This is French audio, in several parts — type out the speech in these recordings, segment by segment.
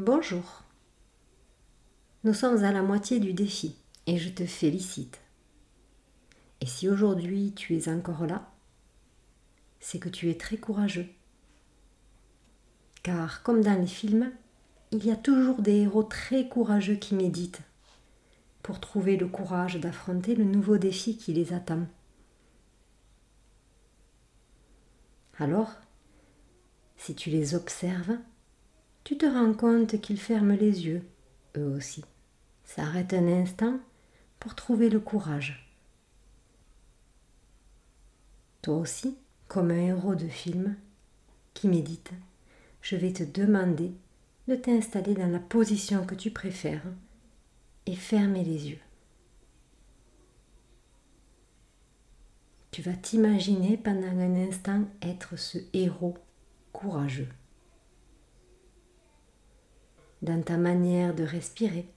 Bonjour. Nous sommes à la moitié du défi et je te félicite. Et si aujourd'hui tu es encore là, c'est que tu es très courageux. Car comme dans les films, il y a toujours des héros très courageux qui méditent pour trouver le courage d'affronter le nouveau défi qui les attend. Alors, si tu les observes, tu te rends compte qu'ils ferment les yeux, eux aussi, s'arrêtent un instant pour trouver le courage. Toi aussi, comme un héros de film qui médite, je vais te demander de t'installer dans la position que tu préfères et fermer les yeux. Tu vas t'imaginer pendant un instant être ce héros courageux dans ta manière de respirer,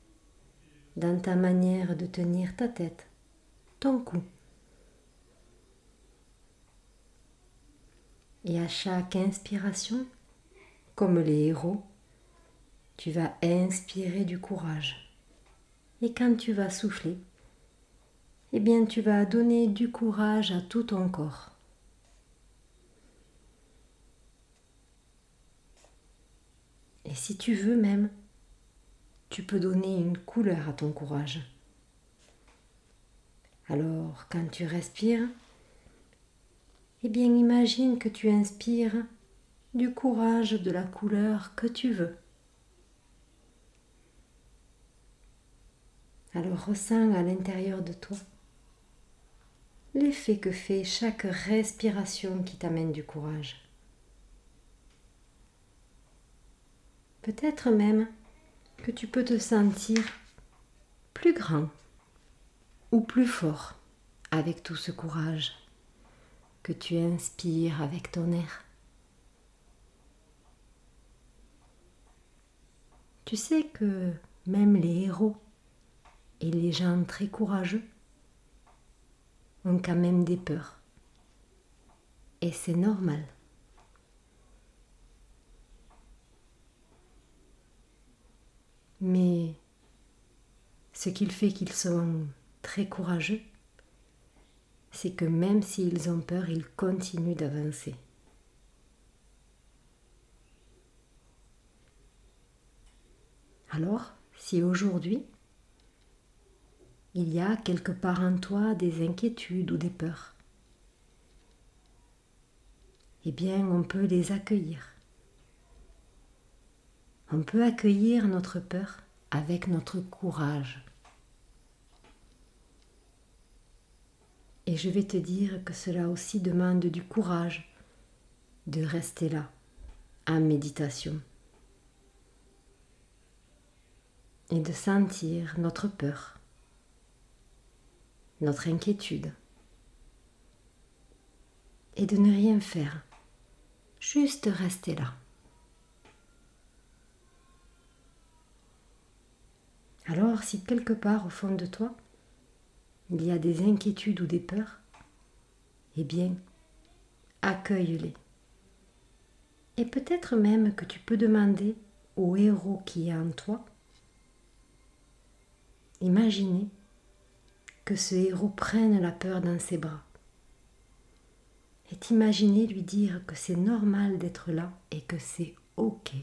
dans ta manière de tenir ta tête, ton cou. Et à chaque inspiration, comme les héros, tu vas inspirer du courage. Et quand tu vas souffler, eh bien tu vas donner du courage à tout ton corps. Et si tu veux même, tu peux donner une couleur à ton courage. Alors, quand tu respires, eh bien imagine que tu inspires du courage de la couleur que tu veux. Alors ressens à l'intérieur de toi l'effet que fait chaque respiration qui t'amène du courage. Peut-être même que tu peux te sentir plus grand ou plus fort avec tout ce courage que tu inspires avec ton air. Tu sais que même les héros et les gens très courageux ont quand même des peurs. Et c'est normal. Mais ce qui fait qu'ils sont très courageux, c'est que même s'ils ont peur, ils continuent d'avancer. Alors, si aujourd'hui, il y a quelque part en toi des inquiétudes ou des peurs, eh bien, on peut les accueillir on peut accueillir notre peur avec notre courage. Et je vais te dire que cela aussi demande du courage de rester là, en méditation, et de sentir notre peur, notre inquiétude, et de ne rien faire, juste rester là. Alors si quelque part au fond de toi, il y a des inquiétudes ou des peurs, eh bien, accueille-les. Et peut-être même que tu peux demander au héros qui est en toi, imaginez que ce héros prenne la peur dans ses bras. Et t'imaginer lui dire que c'est normal d'être là et que c'est OK.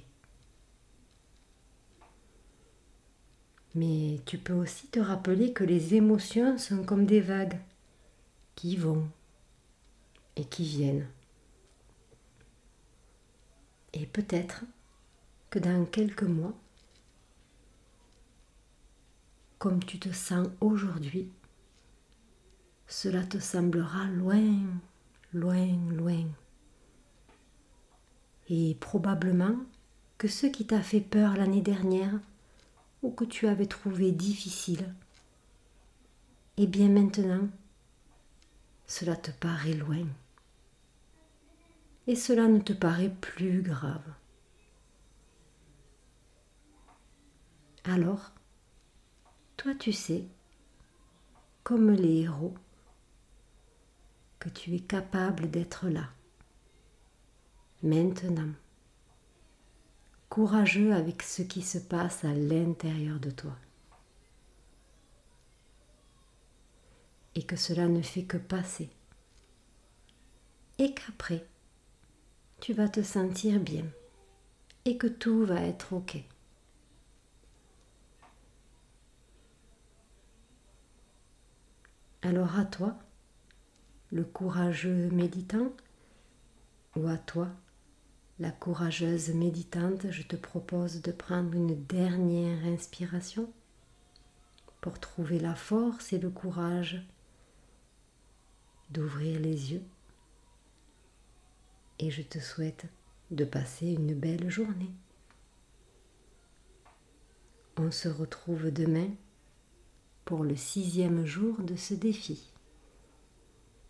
Mais tu peux aussi te rappeler que les émotions sont comme des vagues qui vont et qui viennent. Et peut-être que dans quelques mois, comme tu te sens aujourd'hui, cela te semblera loin, loin, loin. Et probablement que ce qui t'a fait peur l'année dernière ou que tu avais trouvé difficile, et bien maintenant, cela te paraît loin. Et cela ne te paraît plus grave. Alors, toi tu sais, comme les héros, que tu es capable d'être là, maintenant, courageux avec ce qui se passe à l'intérieur de toi. Et que cela ne fait que passer. Et qu'après, tu vas te sentir bien et que tout va être OK. Alors à toi, le courageux méditant, ou à toi, la courageuse méditante, je te propose de prendre une dernière inspiration pour trouver la force et le courage d'ouvrir les yeux. Et je te souhaite de passer une belle journée. On se retrouve demain pour le sixième jour de ce défi.